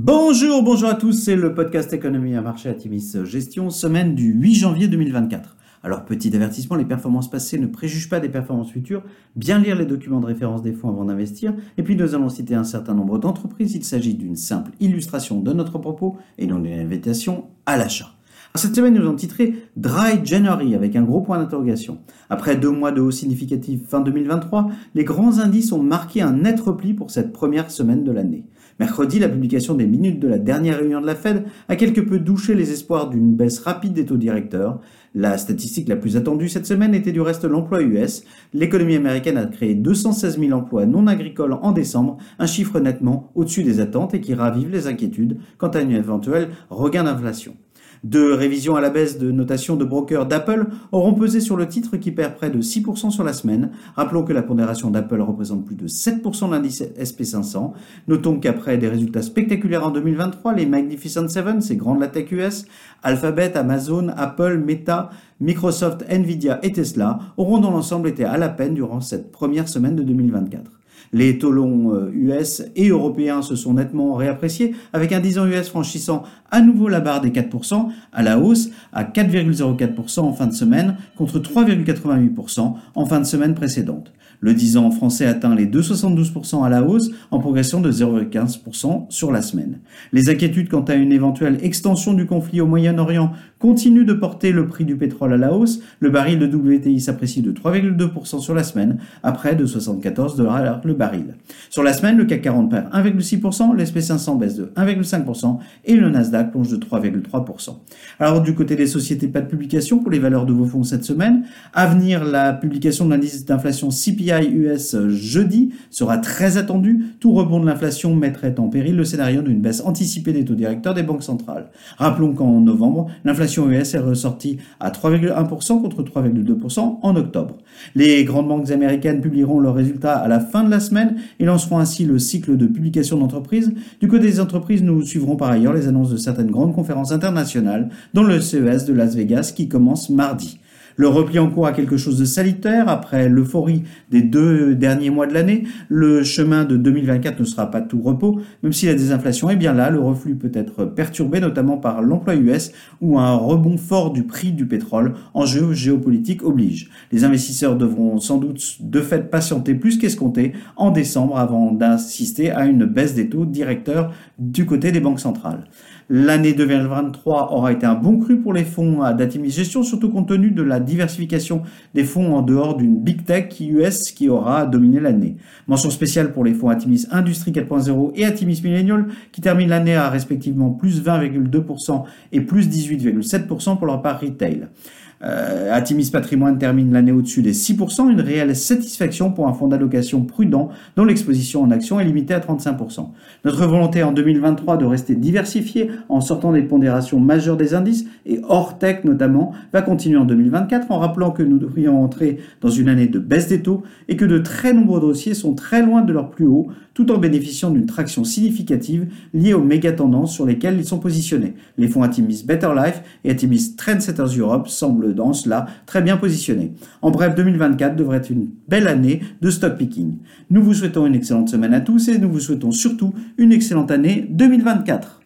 Bonjour, bonjour à tous, c'est le podcast Économie à marché Atimis Gestion, semaine du 8 janvier 2024. Alors petit avertissement, les performances passées ne préjugent pas des performances futures, bien lire les documents de référence des fonds avant d'investir, et puis nous allons citer un certain nombre d'entreprises, il s'agit d'une simple illustration de notre propos et non d'une invitation à l'achat. Cette semaine, nous avons titré Dry January avec un gros point d'interrogation. Après deux mois de hausse significative fin 2023, les grands indices ont marqué un net repli pour cette première semaine de l'année. Mercredi, la publication des minutes de la dernière réunion de la Fed a quelque peu douché les espoirs d'une baisse rapide des taux directeurs. La statistique la plus attendue cette semaine était du reste l'emploi US. L'économie américaine a créé 216 000 emplois non agricoles en décembre, un chiffre nettement au-dessus des attentes et qui ravive les inquiétudes quant à une éventuelle regain d'inflation. Deux révisions à la baisse de notation de brokers d'Apple auront pesé sur le titre qui perd près de 6% sur la semaine. Rappelons que la pondération d'Apple représente plus de 7% de l'indice SP500. Notons qu'après des résultats spectaculaires en 2023, les Magnificent Seven, ces grandes la US, Alphabet, Amazon, Apple, Meta, Microsoft, Nvidia et Tesla auront dans l'ensemble été à la peine durant cette première semaine de 2024. Les taux longs US euh, et européens se sont nettement réappréciés, avec un 10 ans US franchissant à nouveau la barre des 4% à la hausse à 4,04% en fin de semaine contre 3,88% en fin de semaine précédente. Le 10 ans français atteint les 2,72% à la hausse en progression de 0,15% sur la semaine. Les inquiétudes quant à une éventuelle extension du conflit au Moyen-Orient continuent de porter le prix du pétrole à la hausse. Le baril de WTI s'apprécie de 3,2% sur la semaine à près de 74 dollars le baril. Sur la semaine, le CAC 40 perd 1,6%, l'SP500 baisse de 1,5% et le Nasdaq plonge de 3,3%. Alors du côté des sociétés, pas de publication pour les valeurs de vos fonds cette semaine. À venir, la publication de l'indice d'inflation CPI US jeudi sera très attendu. Tout rebond de l'inflation mettrait en péril le scénario d'une baisse anticipée des taux directeurs des banques centrales. Rappelons qu'en novembre, l'inflation US est ressortie à 3,1% contre 3,2% en octobre. Les grandes banques américaines publieront leurs résultats à la fin de la semaine et lanceront ainsi le cycle de publication d'entreprises. Du côté des entreprises, nous suivrons par ailleurs les annonces de certaines grandes conférences internationales, dont le CES de Las Vegas qui commence mardi. Le repli en cours a quelque chose de salutaire. Après l'euphorie des deux derniers mois de l'année, le chemin de 2024 ne sera pas tout repos, même si la désinflation est bien là. Le reflux peut être perturbé, notamment par l'emploi US ou un rebond fort du prix du pétrole. Enjeu géopolitique oblige. Les investisseurs devront sans doute de fait patienter plus qu'escompté en décembre avant d'assister à une baisse des taux directeurs du côté des banques centrales. L'année 2023 aura été un bon cru pour les fonds d'Atimis Gestion, surtout compte tenu de la diversification des fonds en dehors d'une big tech US qui aura dominé l'année. Mention spéciale pour les fonds Atimis Industrie 4.0 et Atimis Millennial qui terminent l'année à respectivement plus 20,2% et plus 18,7% pour leur part retail. Euh, Atimis Patrimoine termine l'année au-dessus des 6%, une réelle satisfaction pour un fonds d'allocation prudent dont l'exposition en actions est limitée à 35%. Notre volonté en 2023 de rester diversifié en sortant des pondérations majeures des indices et hors tech notamment va continuer en 2024 en rappelant que nous devrions entrer dans une année de baisse des taux et que de très nombreux dossiers sont très loin de leur plus haut tout en bénéficiant d'une traction significative liée aux méga tendances sur lesquelles ils sont positionnés. Les fonds Atimis Better Life et Atimis Trendsetters Europe semblent dans cela très bien positionné. En bref, 2024 devrait être une belle année de stock picking. Nous vous souhaitons une excellente semaine à tous et nous vous souhaitons surtout une excellente année 2024.